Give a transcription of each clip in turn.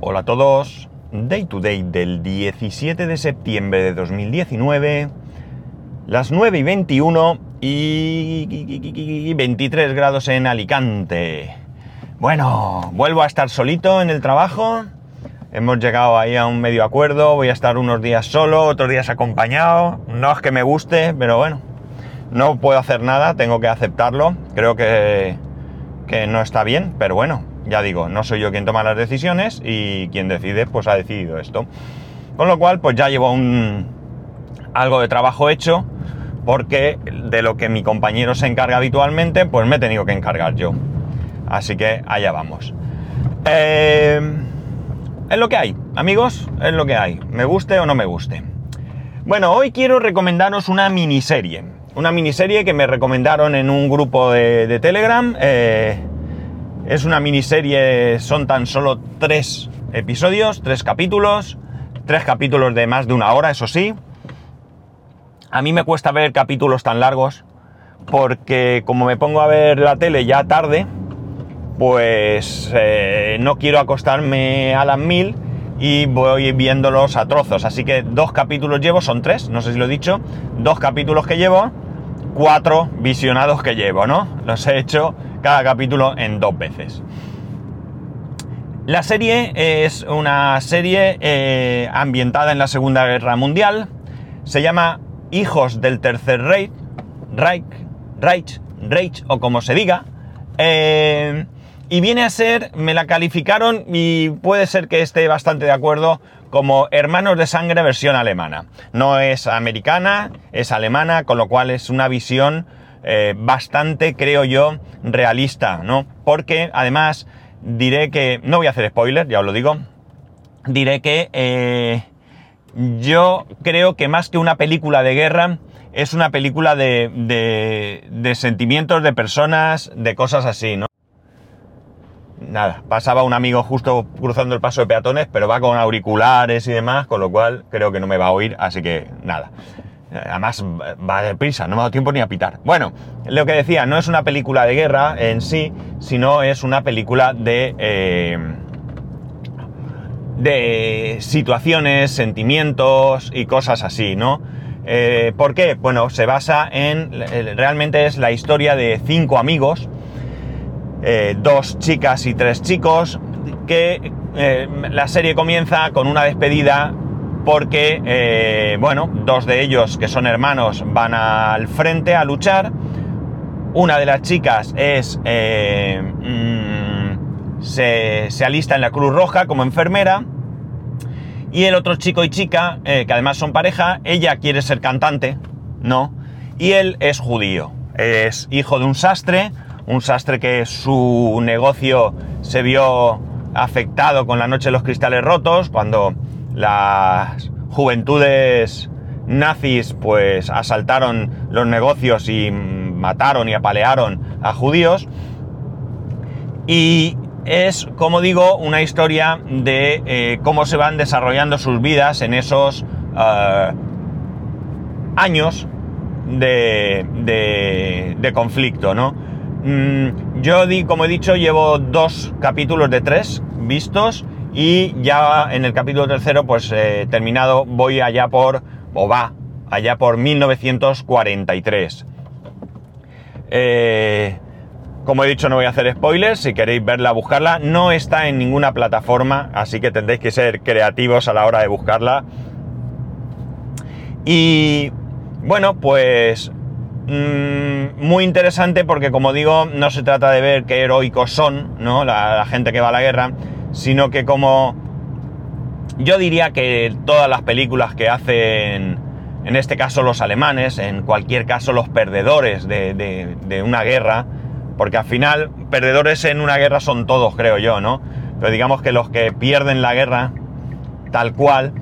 Hola a todos. Day to day del 17 de septiembre de 2019. Las 9 y 21 y 23 grados en Alicante. Bueno, vuelvo a estar solito en el trabajo. Hemos llegado ahí a un medio acuerdo. Voy a estar unos días solo, otros días acompañado. No es que me guste, pero bueno. No puedo hacer nada, tengo que aceptarlo. Creo que, que no está bien, pero bueno, ya digo, no soy yo quien toma las decisiones y quien decide, pues ha decidido esto. Con lo cual, pues ya llevo un, algo de trabajo hecho, porque de lo que mi compañero se encarga habitualmente, pues me he tenido que encargar yo. Así que allá vamos. Eh, es lo que hay, amigos, es lo que hay. Me guste o no me guste. Bueno, hoy quiero recomendaros una miniserie una miniserie que me recomendaron en un grupo de, Telegram. Eh, es una miniserie, son tan solo tres episodios, tres capítulos, tres capítulos de más de una hora, eso sí. A mí me cuesta ver capítulos tan largos porque como me pongo a ver la tele ya tarde, pues eh, no quiero acostarme a las mil y voy viéndolos a trozos. Así que dos capítulos llevo, son tres, no sé si lo he dicho, dos capítulos que llevo cuatro visionados que llevo, ¿no? Los he hecho cada capítulo en dos veces. La serie es una serie eh, ambientada en la Segunda Guerra Mundial. Se llama Hijos del Tercer Reich, Reich, Reich, Reich o como se diga. Eh, y viene a ser, me la calificaron y puede ser que esté bastante de acuerdo como Hermanos de Sangre versión alemana. No es americana, es alemana, con lo cual es una visión eh, bastante, creo yo, realista, ¿no? Porque además diré que, no voy a hacer spoiler, ya os lo digo, diré que eh, yo creo que más que una película de guerra, es una película de, de, de sentimientos de personas, de cosas así, ¿no? nada, pasaba un amigo justo cruzando el paso de peatones, pero va con auriculares y demás, con lo cual creo que no me va a oír, así que nada. Además, va de prisa, no me ha dado tiempo ni a pitar. Bueno, lo que decía, no es una película de guerra en sí, sino es una película de. Eh, de situaciones, sentimientos y cosas así, ¿no? Eh, ¿Por qué? Bueno, se basa en. Realmente es la historia de cinco amigos eh, dos chicas y tres chicos, que eh, la serie comienza con una despedida porque, eh, bueno, dos de ellos que son hermanos van al frente a luchar. Una de las chicas es, mm, se, se, alista en la Cruz Roja como enfermera. Y el otro chico y chica, que además son pareja, ella quiere ser cantante, ¿no? Y él es judío, es hijo de un sastre, un sastre que su negocio se vio afectado con la noche de los cristales rotos, cuando las juventudes nazis pues asaltaron los negocios y mataron y apalearon a judíos. Y es, como digo, una historia de eh, cómo se van desarrollando sus vidas en esos uh, años de, de, conflicto, ¿no? Mm, yo, como he dicho, llevo dos capítulos de tres vistos y ya en el capítulo tercero, pues eh, terminado, voy allá por, o va, allá por 1943. Eh, como he dicho, no voy a hacer spoilers, si queréis verla, buscarla. No está en ninguna plataforma, así que tendréis que ser creativos a la hora de buscarla. Y bueno, pues Mm, muy interesante porque, como digo, no se trata de ver qué heroicos son, ¿no? La, gente que va a la guerra, sino que como yo diría que todas las películas que hacen, en este caso los alemanes, en cualquier caso los perdedores de, una guerra, porque al final perdedores en una guerra son todos, creo yo, ¿no? Pero digamos que los que pierden la guerra, tal cual,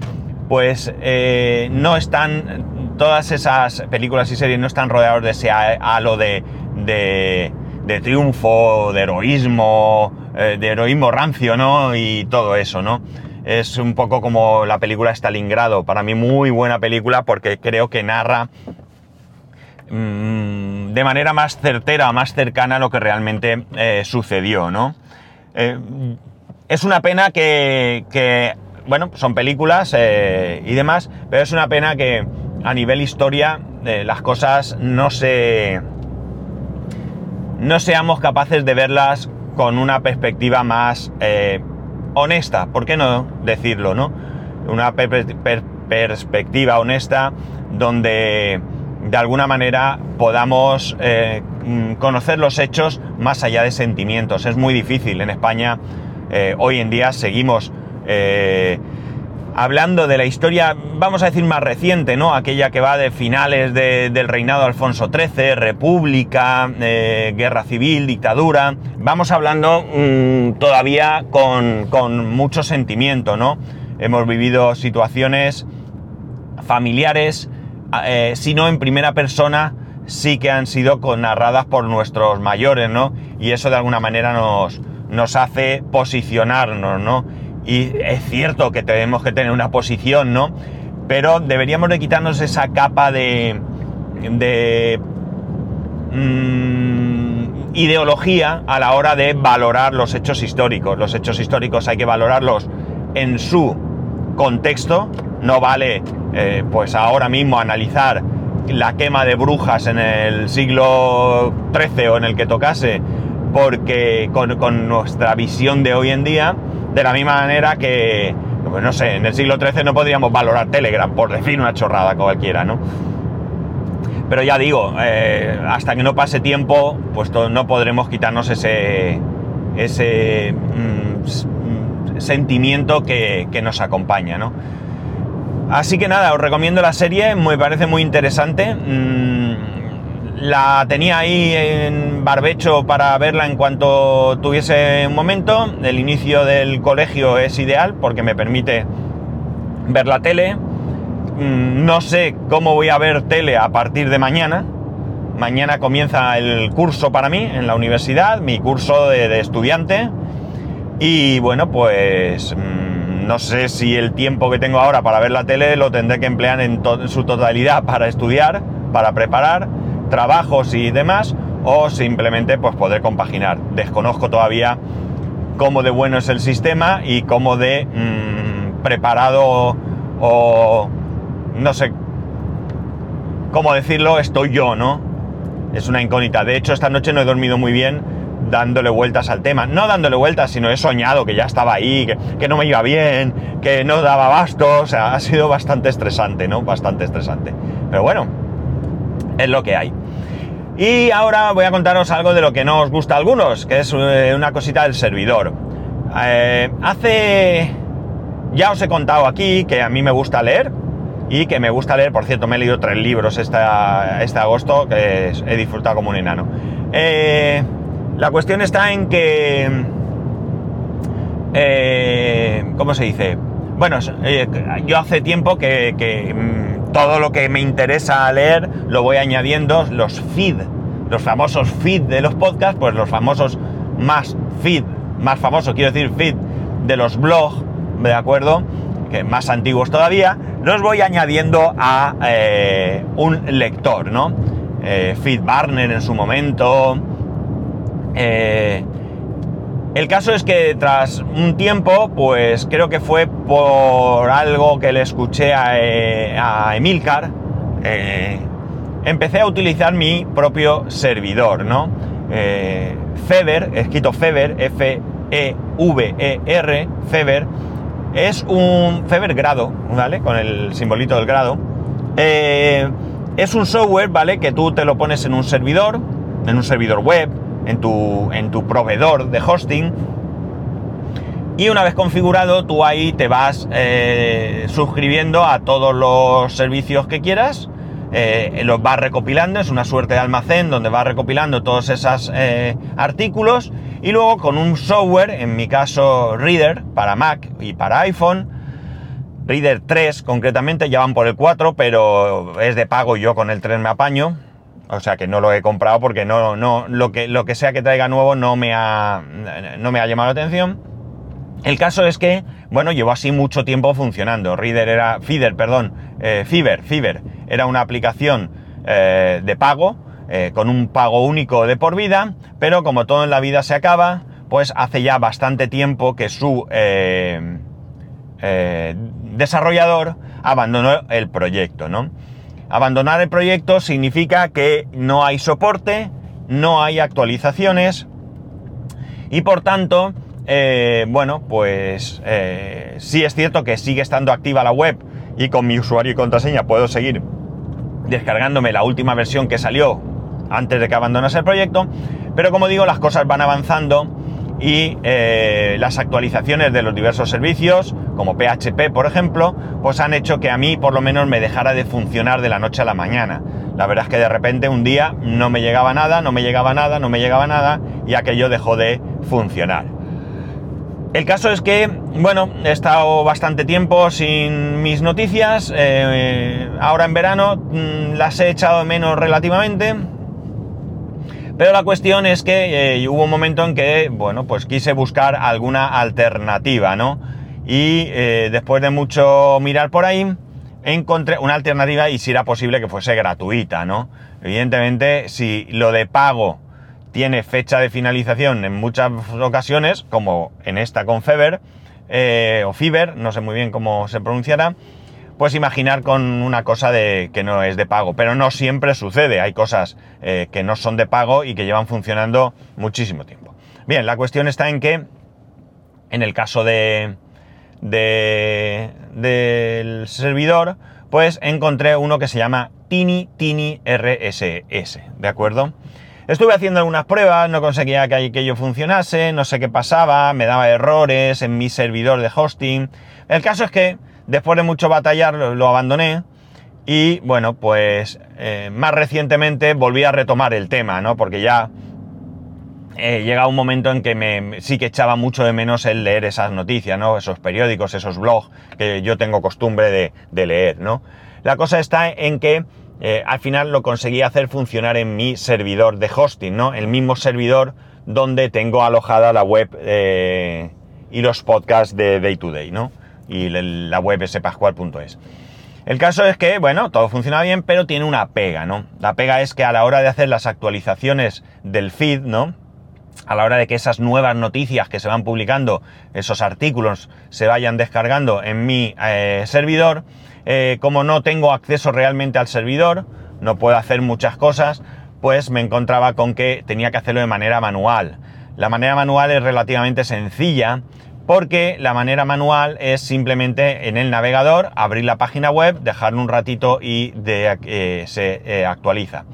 pues eh, no están todas esas películas y series no están rodeados de ese halo de, de, triunfo, de heroísmo, eh, de heroísmo rancio, ¿no? Y todo eso, ¿no? Es un poco como la película Stalingrado, para mí muy buena película porque creo que narra mm, de manera más certera, más cercana a lo que realmente eh, sucedió, ¿no? Eh, es una pena que, bueno, son películas y demás, pero es una pena que a nivel historia las cosas no se... no seamos capaces de verlas con una perspectiva más eh, honesta, ¿por qué no decirlo, no? Una perspectiva honesta donde de alguna manera podamos mm, conocer los hechos más allá de sentimientos. Es muy difícil en España eh, hoy en día seguimos eh, hablando de la historia, vamos a decir, más reciente, ¿no? Aquella que va de finales del reinado de Alfonso XIII, República, eh, Guerra Civil, dictadura. Vamos hablando mm, todavía con, con, mucho sentimiento, ¿no? Hemos vivido situaciones familiares, si no en primera persona, sí que han sido narradas por nuestros mayores, ¿no? Y eso de alguna manera nos, nos hace posicionarnos, ¿no? Y es cierto que tenemos que tener una posición, ¿no? Pero deberíamos de quitarnos esa capa de, de mm, ideología a la hora de valorar los hechos históricos. Los hechos históricos hay que valorarlos en su contexto. No vale, eh, pues ahora mismo analizar la quema de brujas en el siglo XIII o en el que tocase porque con, nuestra visión de hoy en día, de la misma manera que, pues no sé, en el siglo XIII no podríamos valorar Telegram, por decir una chorrada cualquiera, ¿no? Pero ya digo, eh, hasta que no pase tiempo, pues no podremos quitarnos ese, ese mm, sentimiento que, nos acompaña, ¿no? Así que nada, os recomiendo la serie, me parece muy interesante. Mm, la tenía ahí en barbecho para verla en cuanto tuviese un momento. El inicio del colegio es ideal porque me permite ver la tele. Mm, no sé cómo voy a ver tele a partir de mañana. Mañana comienza el curso para mí en la universidad, mi curso de, estudiante. Y bueno, pues mm, no sé si el tiempo que tengo ahora para ver la tele lo tendré que emplear en su totalidad para estudiar, para preparar trabajos y demás, o simplemente pues poder compaginar. Desconozco todavía cómo de bueno es el sistema y cómo de mm, preparado o no sé cómo decirlo estoy yo, ¿no? Es una incógnita. De hecho, esta noche no he dormido muy bien dándole vueltas al tema. No dándole vueltas, sino he soñado que ya estaba ahí, que, que no me iba bien, que no daba basto. O sea, ha sido bastante estresante, ¿no? Bastante estresante. Pero bueno, es lo que hay. Y ahora voy a contaros algo de lo que no os gusta a algunos, que es eh, una cosita del servidor. Eh, hace... Ya os he contado aquí que a mí me gusta leer y que me gusta leer, por cierto, me he leído tres libros este agosto que he disfrutado como un enano. Eh, la cuestión está en que... ¿Cómo se dice? Bueno, yo hace tiempo que mm, todo lo que me interesa leer lo voy añadiendo, los feed, los famosos feed de los podcasts, pues los famosos más feed, más famosos, quiero decir feed de los blogs, ¿de acuerdo? Que más antiguos todavía, los voy añadiendo a eh, un lector, ¿no? Eh, feed Barner en su momento. Eh, el caso es que tras un tiempo, pues creo que fue por algo que le escuché a, eh, Emilcar, eh, empecé a utilizar mi propio servidor, ¿no? Eh, Fever, escrito Fever, F-E-V-E-R, Fever, es un Fever grado, ¿vale? Con el simbolito del grado. es un software, ¿vale? Que tú te lo pones en un servidor, en un servidor web, en tu, en tu proveedor de hosting. Y una vez configurado, tú ahí te vas eh, suscribiendo a todos los servicios que quieras. Eh, los vas recopilando, es una suerte de almacén donde vas recopilando todos esos eh, artículos. Y luego con un software, en mi caso Reader, para Mac y para iPhone, Reader 3 concretamente, ya van por el 4, pero es de pago, yo con el 3 me apaño. O sea que no lo he comprado porque no, no, lo que, lo que sea que traiga nuevo no me ha, no me ha llamado la atención. El caso es que, bueno, llevó así mucho tiempo funcionando. Reader era, Feeder, perdón, eh, Fiverr, Fiverr, era una aplicación eh, de pago, eh, con un pago único de por vida, pero como todo en la vida se acaba, pues hace ya bastante tiempo que su eh, desarrollador abandonó el proyecto, ¿no? Abandonar el proyecto significa que no hay soporte, no hay actualizaciones y por tanto, eh, bueno, pues sí es cierto que sigue estando activa la web y con mi usuario y contraseña puedo seguir descargándome la última versión que salió antes de que abandonase el proyecto, pero como digo, las cosas van avanzando y eh, las actualizaciones de los diversos servicios, como PHP por ejemplo, pues han hecho que a mí por lo menos me dejara de funcionar de la noche a la mañana. La verdad es que de repente un día no me llegaba nada, no me llegaba nada, no me llegaba nada y aquello dejó de funcionar. El caso es que, bueno, he estado bastante tiempo sin mis noticias, eh, ahora en verano mm, las he echado menos relativamente, pero la cuestión es que eh, hubo un momento en que, bueno, pues quise buscar alguna alternativa, ¿no? Y eh, después de mucho mirar por ahí, encontré una alternativa y si era posible que fuese gratuita, ¿no? Evidentemente, si lo de pago tiene fecha de finalización en muchas ocasiones, como en esta con Feber, eh, o Fiber, no sé muy bien cómo se pronunciará, pues imaginar con una cosa de que no es de pago. Pero no siempre sucede. Hay cosas eh, que no son de pago y que llevan funcionando muchísimo tiempo. Bien, la cuestión está en que en el caso de, del servidor, pues encontré uno que se llama Tini Tini RSS, ¿de acuerdo? Estuve haciendo algunas pruebas, no conseguía que aquello funcionase, no sé qué pasaba, me daba errores en mi servidor de hosting. El caso es que Después de mucho batallar lo, abandoné y bueno, pues eh, más recientemente volví a retomar el tema, ¿no? Porque ya eh, llega un momento en que me, sí que echaba mucho de menos el leer esas noticias, ¿no? Esos periódicos, esos blogs que yo tengo costumbre de, leer, ¿no? La cosa está en que eh, al final lo conseguí hacer funcionar en mi servidor de hosting, ¿no? El mismo servidor donde tengo alojada la web y los podcasts de Day to Day, ¿no? Y la web spascual.es. El caso es que, bueno, todo funciona bien, pero tiene una pega, ¿no? La pega es que a la hora de hacer las actualizaciones del feed, ¿no? A la hora de que esas nuevas noticias que se van publicando, esos artículos, se vayan descargando en mi eh, servidor, eh, como no tengo acceso realmente al servidor, no puedo hacer muchas cosas, pues me encontraba con que tenía que hacerlo de manera manual. La manera manual es relativamente sencilla, porque la manera manual es simplemente en el navegador abrir la página web, dejarlo un ratito y de, eh, se eh, actualiza.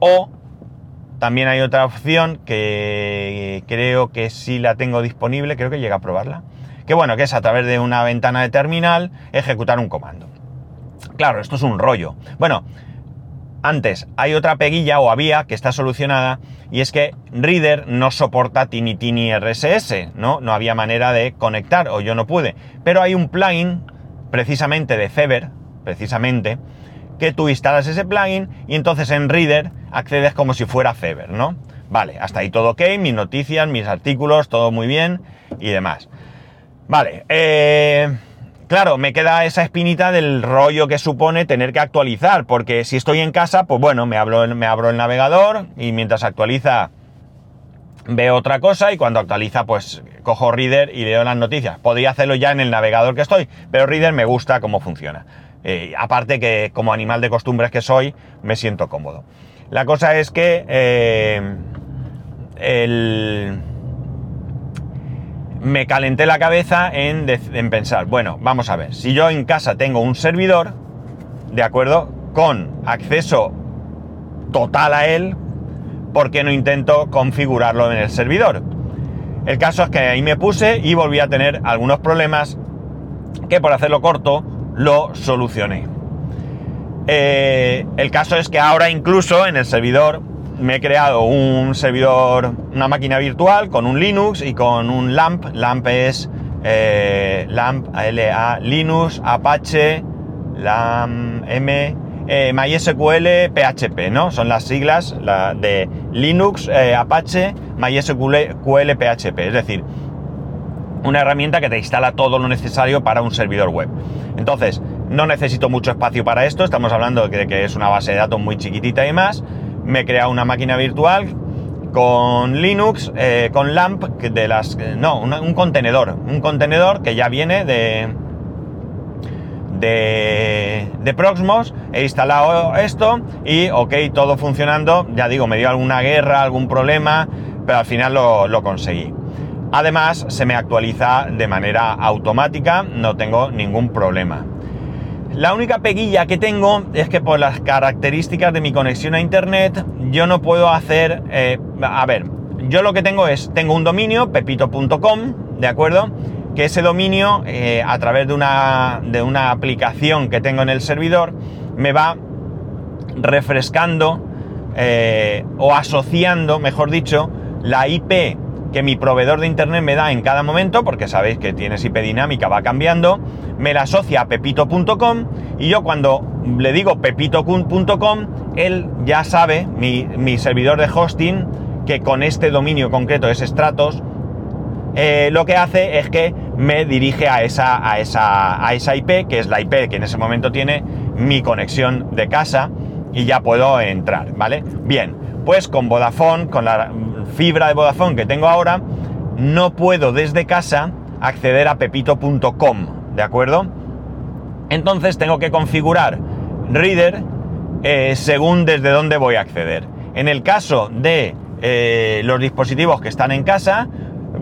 O también hay otra opción que creo que sí la tengo disponible, creo que llega a probarla. Que bueno, que es a través de una ventana de terminal ejecutar un comando. Claro, esto es un rollo. Bueno, antes, hay otra peguilla o había que está solucionada y es que Reader no soporta Tiny RSS, ¿no? No había manera de conectar o yo no pude. Pero hay un plugin, precisamente de Feber, precisamente, que tú instalas ese plugin y entonces en Reader accedes como si fuera Feber, ¿no? Vale, hasta ahí todo ok, mis noticias, mis artículos, todo muy bien y demás. Vale, eh Claro, me queda esa espinita del rollo que supone tener que actualizar, porque si estoy en casa, pues bueno, me abro, el navegador y mientras actualiza veo otra cosa y cuando actualiza pues cojo Reader y leo las noticias. Podría hacerlo ya en el navegador que estoy, pero Reader me gusta cómo funciona. Eh, aparte que como animal de costumbres que soy, me siento cómodo. La cosa es que eh, el me calenté la cabeza en, pensar, bueno, vamos a ver, si yo en casa tengo un servidor, ¿de acuerdo? Con acceso total a él, ¿por qué no intento configurarlo en el servidor? El caso es que ahí me puse y volví a tener algunos problemas que por hacerlo corto lo solucioné. Eh, el caso es que ahora incluso en el servidor me he creado un servidor, una máquina virtual con un Linux y con un LAMP. LAMP es eh, LAMP, L-A, Linux, Apache, LAMP, M, eh, MySQL, PHP, ¿no? Son las siglas de Linux, eh, Apache, MySQL, PHP. Es decir, una herramienta que te instala todo lo necesario para un servidor web. Entonces, no necesito mucho espacio para esto, estamos hablando de que es una base de datos muy chiquitita y más me he creado una máquina virtual con Linux, eh, con LAMP, de las... No, un contenedor. Un contenedor que ya viene de... De, de, Proxmos, he instalado esto y ok, todo funcionando, ya digo, me dio alguna guerra, algún problema, pero al final lo, lo conseguí. Además, se me actualiza de manera automática, no tengo ningún problema. La única peguilla que tengo es que por las características de mi conexión a internet, yo no puedo hacer. Eh, a ver, yo lo que tengo es, tengo un dominio, pepito.com, ¿de acuerdo? Que ese dominio, eh, a través de una, de una aplicación que tengo en el servidor, me va refrescando eh, o asociando, mejor dicho, la IP que mi proveedor de internet me da en cada momento, porque sabéis que tienes IP dinámica, va cambiando, me la asocia a pepito.com y yo cuando le digo pepito.com, él ya sabe, mi, servidor de hosting, que con este dominio concreto es Stratos, eh, lo que hace es que me dirige a esa, a, esa, a esa IP, que es la IP que en ese momento tiene mi conexión de casa, y ya puedo entrar, ¿vale? Bien, pues con Vodafone, con la fibra de Vodafone que tengo ahora, no puedo desde casa acceder a pepito.com, ¿de acuerdo? Entonces tengo que configurar Reader eh, según desde dónde voy a acceder. En el caso de eh, los dispositivos que están en casa,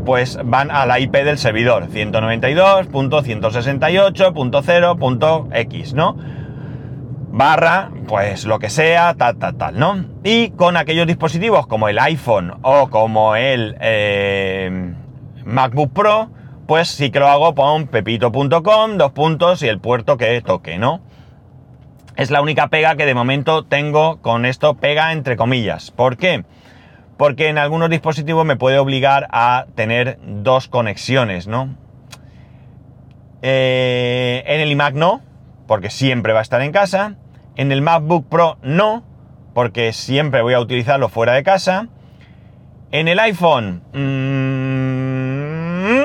pues van a la IP del servidor, 192.168.0.x, ¿no? Barra, pues lo que sea, tal, tal, tal, ¿no? Y con aquellos dispositivos como el iPhone o como el eh, MacBook Pro, pues sí que lo hago con pepito.com, dos puntos y el puerto que toque, ¿no? Es la única pega que de momento tengo con esto, pega entre comillas. ¿Por qué? Porque en algunos dispositivos me puede obligar a tener dos conexiones, ¿no? Eh, en el iMac no, porque siempre va a estar en casa. En el MacBook Pro no, porque siempre voy a utilizarlo fuera de casa. En el iPhone, mm,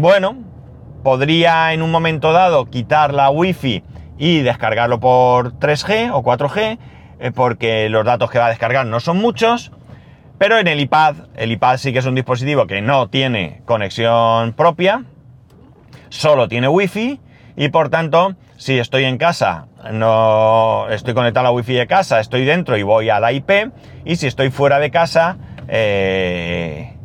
bueno, podría en un momento dado quitar la Wi-Fi y descargarlo por 3G o 4G, eh, porque los datos que va a descargar no son muchos. Pero en el iPad, el iPad sí que es un dispositivo que no tiene conexión propia, solo tiene Wi-Fi y por tanto si estoy en casa, no estoy conectado a la wifi de casa, estoy dentro y voy a la IP, y si estoy fuera de casa, eh,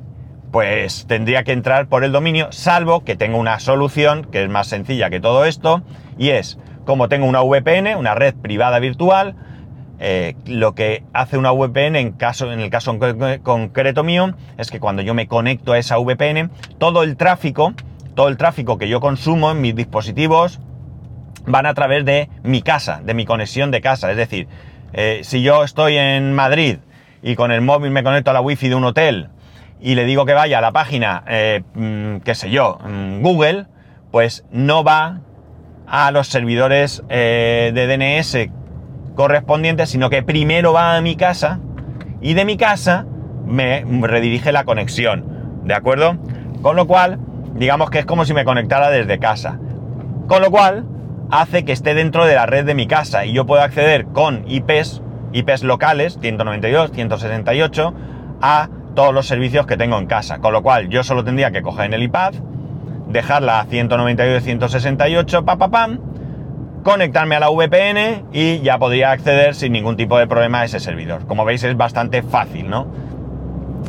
pues tendría que entrar por el dominio, salvo que tengo una solución que es más sencilla que todo esto, y es, como tengo una VPN, una red privada virtual, eh, lo que hace una VPN en, en el caso concreto mío es que cuando yo me conecto a esa VPN, todo el tráfico, todo el tráfico que yo consumo en mis dispositivos, van a través de mi casa, de mi conexión de casa. Es decir, eh, si yo estoy en Madrid y con el móvil me conecto a la wifi de un hotel y le digo que vaya a la página, eh, mm, qué sé yo, mm, Google, pues no va a los servidores eh, de DNS correspondientes, sino que primero va a mi casa y de mi casa me redirige la conexión. ¿De acuerdo? Con lo cual, digamos que es como si me conectara desde casa. Con lo cual, hace que esté dentro de la red de mi casa y yo puedo acceder con IPs, IPs locales, 192, 168, a todos los servicios que tengo en casa. Con lo cual yo solo tendría que coger en el iPad, dejarla a 192, 168, pa, pa, conectarme a la VPN y ya podría acceder sin ningún tipo de problema a ese servidor. Como veis es bastante fácil, ¿no?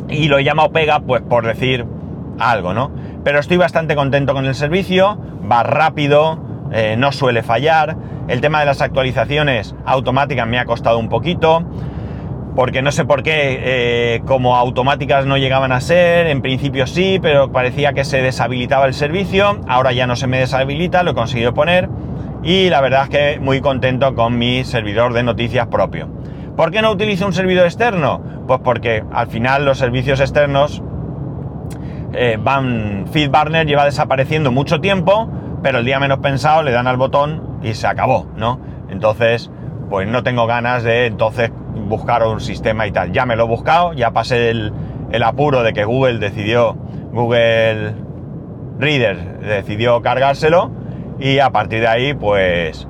Y lo he llamado Pega, pues por decir algo, ¿no? Pero estoy bastante contento con el servicio, va rápido, eh, no suele fallar. El tema de las actualizaciones automáticas me ha costado un poquito, porque no sé por qué, eh, como automáticas no llegaban a ser, en principio sí, pero parecía que se deshabilitaba el servicio, ahora ya no se me deshabilita, lo he conseguido poner, y la verdad es que muy contento con mi servidor de noticias propio. ¿Por qué no utilizo un servidor externo? Pues porque al final los servicios externos eh, van, FeedBurner lleva desapareciendo mucho tiempo, pero el día menos pensado le dan al botón y se acabó, ¿no? Entonces, pues no tengo ganas de entonces buscar un sistema y tal. Ya me lo he buscado, ya pasé el, apuro de que Google decidió, Google Reader decidió cargárselo y a partir de ahí, pues,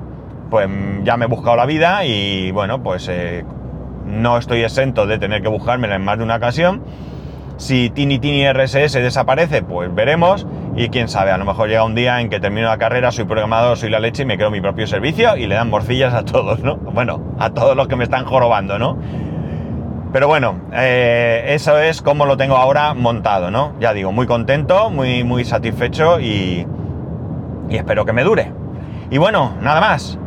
pues ya me he buscado la vida y bueno, pues eh, no estoy exento de tener que buscármela en más de una ocasión. Si Tini Tini RSS desaparece, pues veremos. Y quién sabe, a lo mejor llega un día en que termino la carrera, soy programador, soy la leche y me creo mi propio servicio y le dan morcillas a todos, ¿no? Bueno, a todos los que me están jorobando, ¿no? Pero bueno, eh, eso es como lo tengo ahora montado, ¿no? Ya digo, muy contento, muy, muy satisfecho y, espero que me dure. Y bueno, nada más.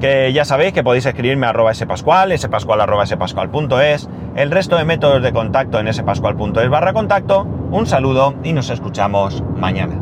Que ya sabéis que podéis escribirme a arroba spascual, spascual arroba spascual.es, el resto de métodos de contacto en spascual.es barra contacto. Un saludo y nos escuchamos mañana.